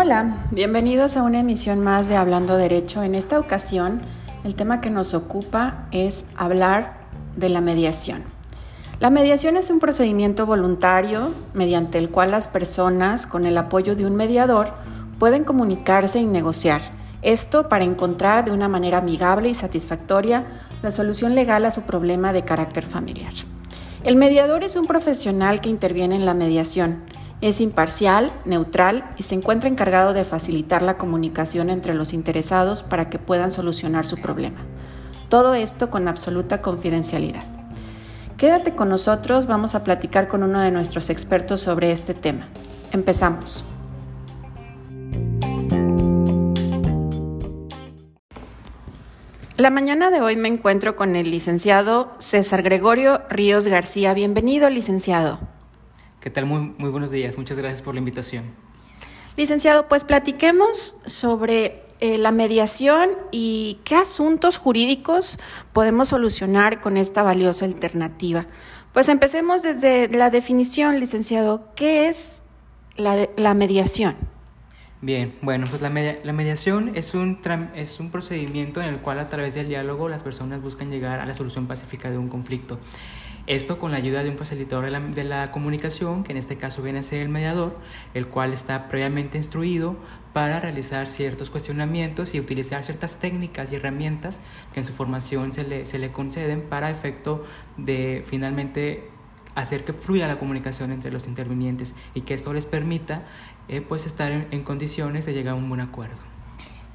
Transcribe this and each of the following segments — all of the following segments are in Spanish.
Hola, bienvenidos a una emisión más de Hablando Derecho. En esta ocasión, el tema que nos ocupa es hablar de la mediación. La mediación es un procedimiento voluntario mediante el cual las personas, con el apoyo de un mediador, pueden comunicarse y negociar. Esto para encontrar de una manera amigable y satisfactoria la solución legal a su problema de carácter familiar. El mediador es un profesional que interviene en la mediación es imparcial, neutral y se encuentra encargado de facilitar la comunicación entre los interesados para que puedan solucionar su problema. Todo esto con absoluta confidencialidad. Quédate con nosotros, vamos a platicar con uno de nuestros expertos sobre este tema. Empezamos. La mañana de hoy me encuentro con el licenciado César Gregorio Ríos García. Bienvenido, licenciado. ¿Qué tal? Muy, muy buenos días. Muchas gracias por la invitación. Licenciado, pues platiquemos sobre eh, la mediación y qué asuntos jurídicos podemos solucionar con esta valiosa alternativa. Pues empecemos desde la definición, licenciado. ¿Qué es la, la mediación? Bien, bueno, pues la, la mediación es un, es un procedimiento en el cual a través del diálogo las personas buscan llegar a la solución pacífica de un conflicto. Esto con la ayuda de un facilitador de la, de la, comunicación, que en este caso viene a ser el mediador, el cual está previamente instruido para realizar ciertos cuestionamientos y utilizar ciertas técnicas y herramientas que en su formación se le, se le conceden para efecto de finalmente hacer que fluya la comunicación entre los intervinientes y que esto les permita eh, pues estar en, condiciones de llegar a un buen acuerdo.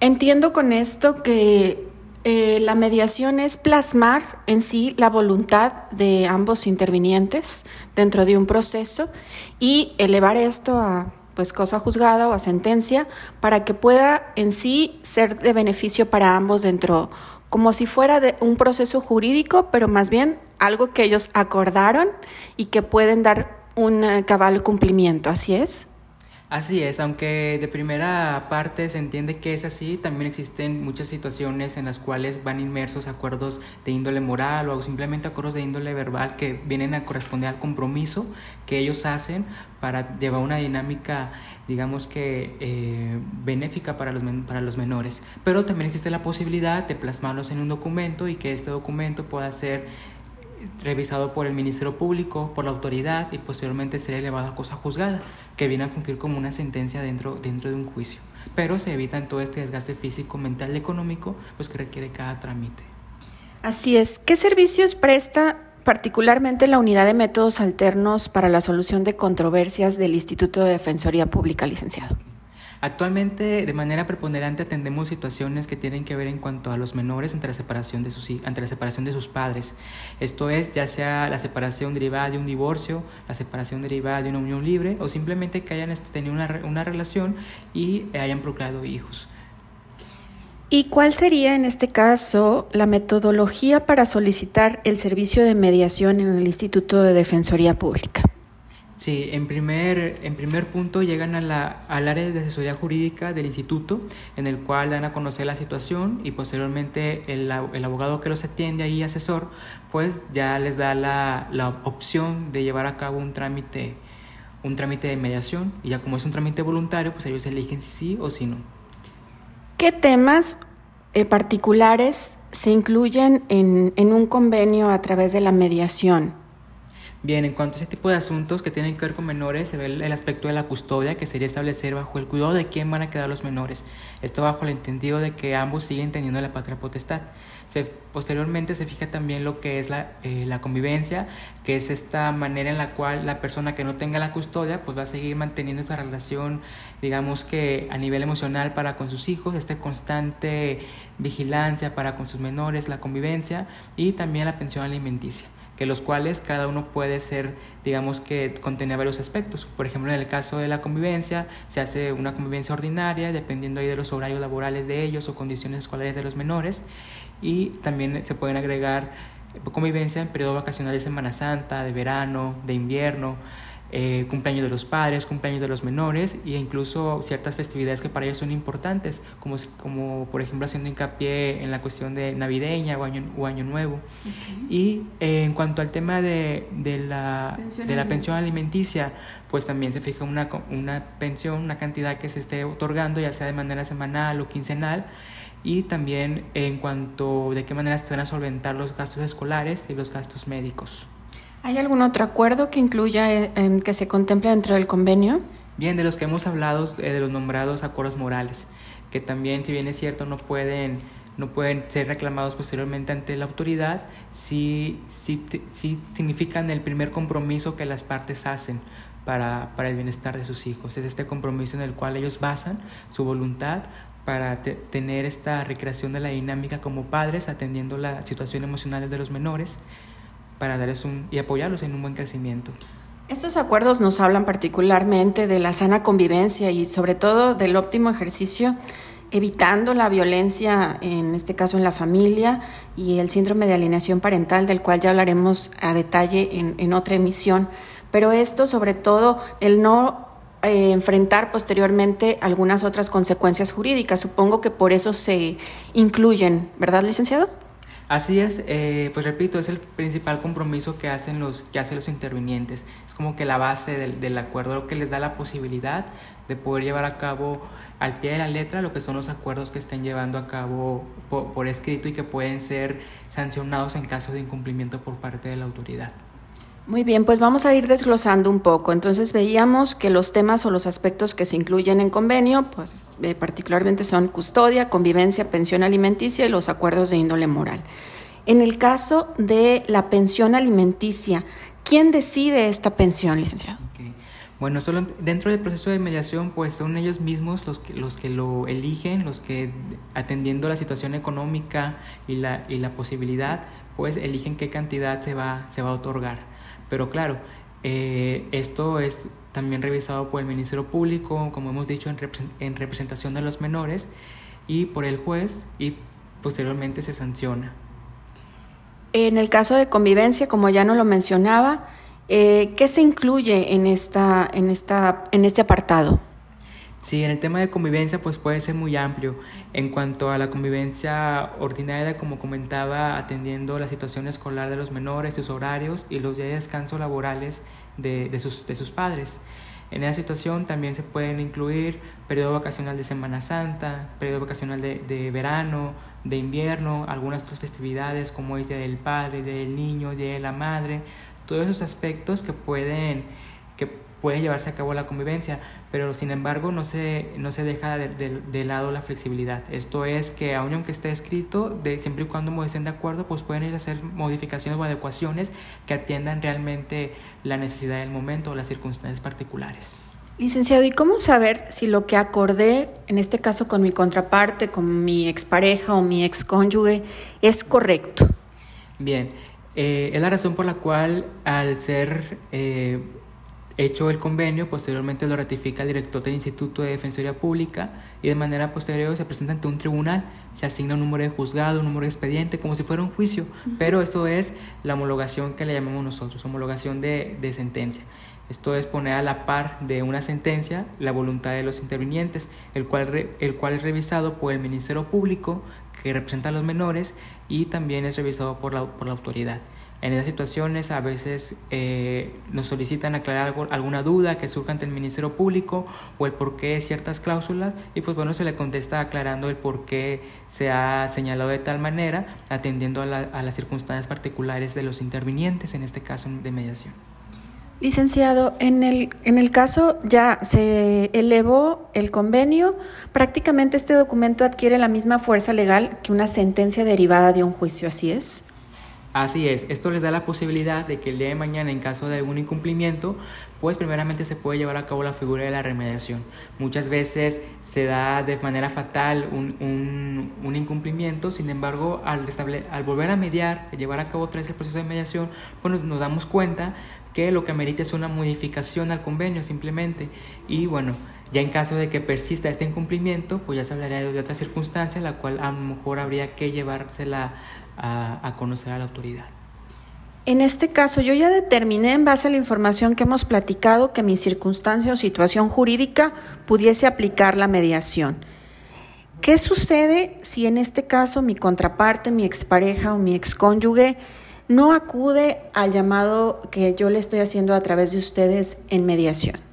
Entiendo con esto que eh, la mediación es plasmar en sí la voluntad de ambos intervinientes dentro de un proceso y elevar esto a pues cosa juzgada o a sentencia para que pueda en sí ser de beneficio para ambos dentro como si fuera de un proceso jurídico, pero más bien algo que ellos acordaron y que pueden dar un eh, cabal cumplimiento, ¿así es? Así es, aunque de primera parte se entiende que es así, también existen muchas situaciones en las cuales van inmersos acuerdos de índole moral o simplemente acuerdos de índole verbal que vienen a corresponder al compromiso que ellos hacen para llevar una dinámica, digamos que eh, benéfica para los, para los menores. Pero también existe la posibilidad de plasmarlos en un documento y que este documento pueda ser revisado por el Ministerio Público, por la autoridad y posteriormente ser elevado a cosa juzgada, que viene a fungir como una sentencia dentro, dentro de un juicio. Pero se evita todo este desgaste físico, mental y económico pues, que requiere cada trámite. Así es. ¿Qué servicios presta particularmente la unidad de métodos alternos para la solución de controversias del Instituto de Defensoría Pública, licenciado? Actualmente, de manera preponderante, atendemos situaciones que tienen que ver en cuanto a los menores ante la separación de sus, ante la separación de sus padres. Esto es, ya sea la separación derivada de un divorcio, la separación derivada de una unión libre o simplemente que hayan este, tenido una, una relación y hayan procreado hijos. ¿Y cuál sería en este caso la metodología para solicitar el servicio de mediación en el Instituto de Defensoría Pública? Sí, en primer, en primer punto llegan a la, al área de asesoría jurídica del instituto, en el cual dan a conocer la situación y posteriormente el, el abogado que los atiende ahí, asesor, pues ya les da la, la, opción de llevar a cabo un trámite, un trámite de mediación y ya como es un trámite voluntario, pues ellos eligen si sí o si no. ¿Qué temas eh, particulares se incluyen en, en un convenio a través de la mediación? Bien, en cuanto a ese tipo de asuntos que tienen que ver con menores, se ve el aspecto de la custodia, que sería establecer bajo el cuidado de quién van a quedar los menores. Esto bajo el entendido de que ambos siguen teniendo la patria potestad. Se, posteriormente se fija también lo que es la, eh, la, convivencia, que es esta manera en la cual la persona que no tenga la custodia pues va a seguir manteniendo esa relación, digamos que a nivel emocional para con sus hijos, esta constante vigilancia para con sus menores, la convivencia y también la pensión alimenticia que los cuales cada uno puede ser, digamos que contener varios aspectos. Por ejemplo, en el caso de la convivencia, se hace una convivencia ordinaria, dependiendo ahí de los horarios laborales de ellos o condiciones escolares de los menores, y también se pueden agregar convivencia en periodos vacacionales de Semana Santa, de verano, de invierno, eh, cumpleaños de los padres, cumpleaños de los menores e incluso ciertas festividades que para ellos son importantes, como, como por ejemplo haciendo hincapié en la cuestión de navideña o año, o año nuevo. Y eh, en cuanto al tema de, de la, pensión de la pensión alimenticia, pues también se fija una, una pensión, una cantidad que se esté otorgando, ya sea de manera semanal o quincenal, y también en cuanto de qué manera se van a solventar los gastos escolares y los gastos médicos. ¿Hay algún otro acuerdo que incluya, eh, que se contemple dentro del convenio? Bien, de los que hemos hablado, eh, de los nombrados acuerdos morales, que también, si bien es cierto, no pueden, no pueden ser reclamados posteriormente ante la autoridad, sí, sí, sí significan el primer compromiso que las partes hacen para, para el bienestar de sus hijos. Es este compromiso en el cual ellos basan su voluntad para tener esta recreación de la dinámica como padres, atendiendo la situación emocional de los menores para darles un, y apoyarlos en un buen crecimiento. Estos acuerdos nos hablan particularmente de la sana convivencia y sobre todo del óptimo ejercicio, evitando la violencia, en este caso en la familia, y el síndrome de alineación parental, del cual ya hablaremos a detalle en, en otra emisión. Pero esto, sobre todo, el no eh, enfrentar posteriormente algunas otras consecuencias jurídicas. Supongo que por eso se incluyen, ¿verdad, licenciado? Así es, eh, pues repito, es el principal compromiso que hacen los, que hacen los intervinientes. Es como que la base del, del acuerdo, lo que les da la posibilidad de poder llevar a cabo al pie de la letra lo que son los acuerdos que estén llevando a cabo por, por escrito y que pueden ser sancionados en caso de incumplimiento por parte de la autoridad. Muy bien, pues vamos a ir desglosando un poco. Entonces veíamos que los temas o los aspectos que se incluyen en convenio, pues eh, particularmente son custodia, convivencia, pensión alimenticia y los acuerdos de índole moral. En el caso de la pensión alimenticia, ¿quién decide esta pensión, licenciado? Bueno, solo dentro del proceso de mediación, pues son ellos mismos los que, los que lo eligen, los que atendiendo la situación económica y la, y la posibilidad, pues eligen qué cantidad se va, se va a otorgar. Pero claro, eh, esto es también revisado por el Ministerio Público, como hemos dicho, en, representación de los menores y por el juez y posteriormente se sanciona. En el caso de convivencia, como ya no lo mencionaba, eh, ¿qué se incluye en, esta, en, esta, en este apartado? Sí, en el tema de convivencia pues puede ser muy amplio. En cuanto a la convivencia ordinaria, como comentaba, atendiendo la situación escolar de los menores, sus horarios y los días de descanso laborales de, de, sus, de sus padres. En esa situación también se pueden incluir periodo vacacional de Semana Santa, periodo vacacional de, de verano, de invierno, algunas otras festividades como es Día del Padre, del Niño, Día de la Madre, todos esos aspectos que pueden que puede llevarse a cabo la convivencia, pero sin embargo no se, no se deja de, de, lado la flexibilidad. Esto es que aunque esté escrito, de, siempre y cuando estén de acuerdo, pues pueden ir a hacer modificaciones o adecuaciones que atiendan realmente la necesidad del momento o las circunstancias particulares. Licenciado, ¿y cómo saber si lo que acordé, en este caso con mi contraparte, con mi expareja o mi excónyuge, es correcto? Bien, eh, es la razón por la cual al ser eh, Hecho el convenio, posteriormente lo ratifica el director del Instituto de Defensoría Pública y de manera posterior se presenta ante un tribunal, se asigna un número de juzgado, un número de expediente, como si fuera un juicio, pero esto es la homologación que le llamamos nosotros, homologación de, de sentencia. Esto es poner a la par de una sentencia la voluntad de los intervinientes, el cual, el cual es revisado por el Ministerio Público que representa a los menores y también es revisado por la, por la autoridad. En esas situaciones a veces eh, nos solicitan aclarar alguna duda que surja ante el Ministerio Público o el por qué ciertas cláusulas y pues bueno se le contesta aclarando el por qué se ha señalado de tal manera atendiendo a, a las circunstancias particulares de los intervinientes, en este caso de mediación. Licenciado, en el, en el caso ya se elevó el convenio, prácticamente este documento adquiere la misma fuerza legal que una sentencia derivada de un juicio, ¿así es? Así es, esto les da la posibilidad de que el día de mañana, en caso de algún incumplimiento, pues primeramente se puede llevar a cabo la figura de la remediación. Muchas veces se da de manera fatal un, un, incumplimiento, sin embargo, al, al volver a mediar, llevar a cabo otra vez el proceso de mediación, pues nos, damos cuenta que lo que amerita es una modificación al convenio simplemente. Y bueno, ya en caso de que persista este incumplimiento, pues ya se hablaría de otra circunstancia, la cual a lo mejor habría que llevársela a, conocer a la autoridad. En este caso, yo ya determiné en base a la información que hemos platicado que mi circunstancia o situación jurídica pudiese aplicar la mediación. ¿Qué sucede si en este caso mi contraparte, mi expareja o mi excónyuge no acude al llamado que yo le estoy haciendo a través de ustedes en mediación?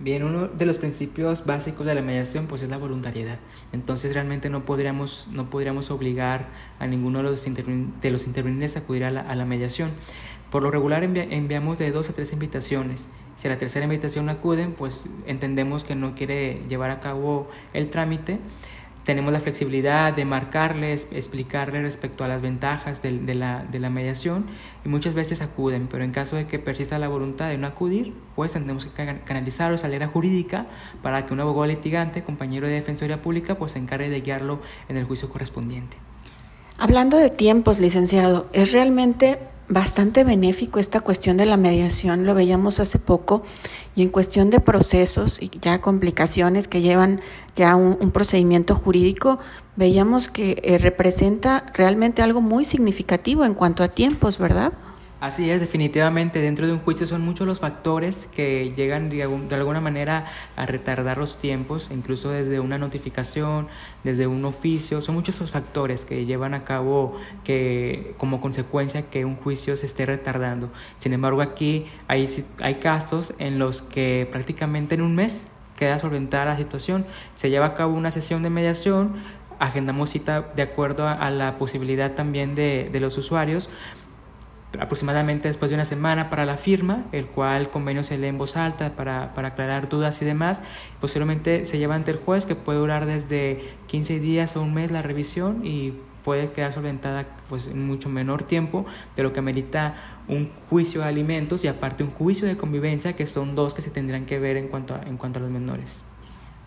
Bien, uno de los principios básicos de la mediación pues es la voluntariedad. Entonces realmente no podríamos, no podríamos obligar a ninguno de los, de los intervinientes a acudir a la, mediación. Por lo regular enviamos de dos a tres invitaciones. Si a la tercera invitación acuden, pues entendemos que no quiere llevar a cabo el trámite tenemos la flexibilidad de marcarles, explicarles respecto a las ventajas de, la, de, la, mediación y muchas veces acuden, pero en caso de que persista la voluntad de no acudir, pues tendremos que canalizar a la jurídica para que un abogado litigante, compañero de defensoría pública, pues se encargue de guiarlo en el juicio correspondiente. Hablando de tiempos, licenciado, ¿es realmente bastante benéfico esta cuestión de la mediación, lo veíamos hace poco, y en cuestión de procesos y ya complicaciones que llevan ya un, procedimiento jurídico, veíamos que eh, representa realmente algo muy significativo en cuanto a tiempos, ¿verdad? Así es, definitivamente dentro de un juicio son muchos los factores que llegan de alguna manera a retardar los tiempos, incluso desde una notificación, desde un oficio, son muchos los factores que llevan a cabo que como consecuencia que un juicio se esté retardando. Sin embargo, aquí hay, hay casos en los que prácticamente en un mes queda solventada la situación, se lleva a cabo una sesión de mediación, agendamos cita de acuerdo a, la posibilidad también de, de los usuarios, aproximadamente después de una semana para la firma, el cual convenio se lee en voz alta para, para, aclarar dudas y demás. Posteriormente se lleva ante el juez que puede durar desde 15 días o un mes la revisión y puede quedar solventada pues, en mucho menor tiempo de lo que amerita un juicio de alimentos y aparte un juicio de convivencia que son dos que se tendrán que ver en cuanto en cuanto a los menores.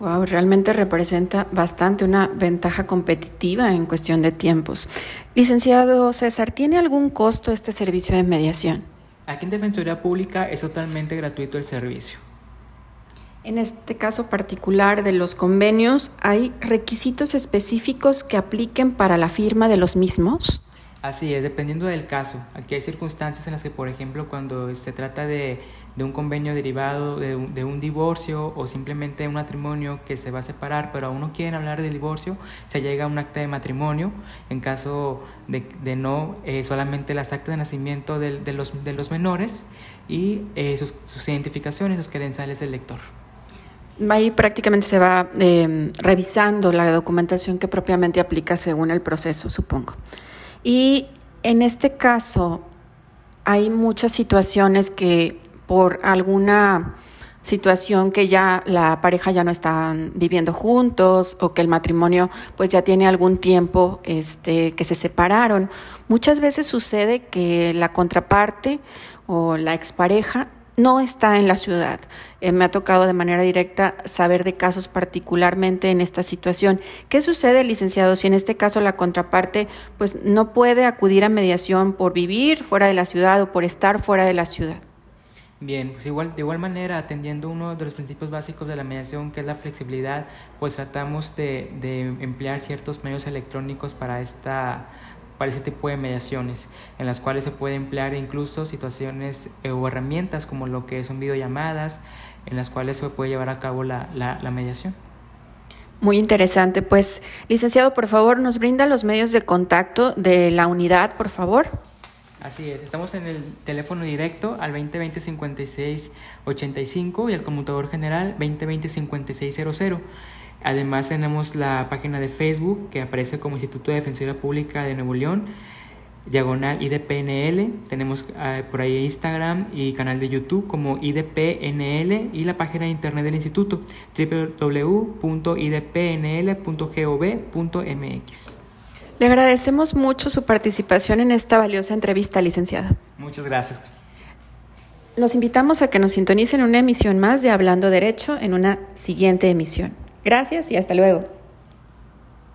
Wow, realmente representa bastante una ventaja competitiva en cuestión de tiempos. Licenciado César, ¿tiene algún costo este servicio de mediación? Aquí en Defensoría Pública es totalmente gratuito el servicio. En este caso particular de los convenios, ¿hay requisitos específicos que apliquen para la firma de los mismos? Así es, dependiendo del caso. Aquí hay circunstancias en las que, por ejemplo, cuando se trata de de un convenio derivado de un, divorcio o simplemente un matrimonio que se va a separar, pero aún no quieren hablar del divorcio, se llega a un acta de matrimonio. En caso de, no, eh, solamente las actas de nacimiento de, los, de los menores y eh, sus, identificaciones, sus credenciales del lector. Ahí prácticamente se va eh, revisando la documentación que propiamente aplica según el proceso, supongo. Y en este caso, hay muchas situaciones que por alguna situación que ya la pareja ya no están viviendo juntos o que el matrimonio pues ya tiene algún tiempo este que se separaron. Muchas veces sucede que la contraparte o la expareja no está en la ciudad. Eh, me ha tocado de manera directa saber de casos particularmente en esta situación. ¿Qué sucede, licenciado, si en este caso la contraparte pues no puede acudir a mediación por vivir fuera de la ciudad o por estar fuera de la ciudad? Bien, pues igual, de igual manera, atendiendo uno de los principios básicos de la mediación, que es la flexibilidad, pues tratamos de, de emplear ciertos medios electrónicos para esta para ese tipo de mediaciones, en las cuales se puede emplear incluso situaciones eh, o herramientas como lo que son videollamadas, en las cuales se puede llevar a cabo la, la mediación. Muy interesante. Pues, licenciado, por favor, nos brinda los medios de contacto de la unidad, por favor. Así es, estamos en el teléfono directo al 2020-5685 y al conmutador general 2020-5600. Además tenemos la página de Facebook que aparece como Instituto de Defensoría Pública de Nuevo León, diagonal IDPNL. Tenemos uh, por ahí Instagram y canal de YouTube como IDPNL y la página de internet del instituto www.idpnl.gov.mx. Le agradecemos mucho su participación en esta valiosa entrevista, licenciado. Muchas gracias. Los invitamos a que nos sintonicen una emisión más de Hablando Derecho en una siguiente emisión. Gracias y hasta luego.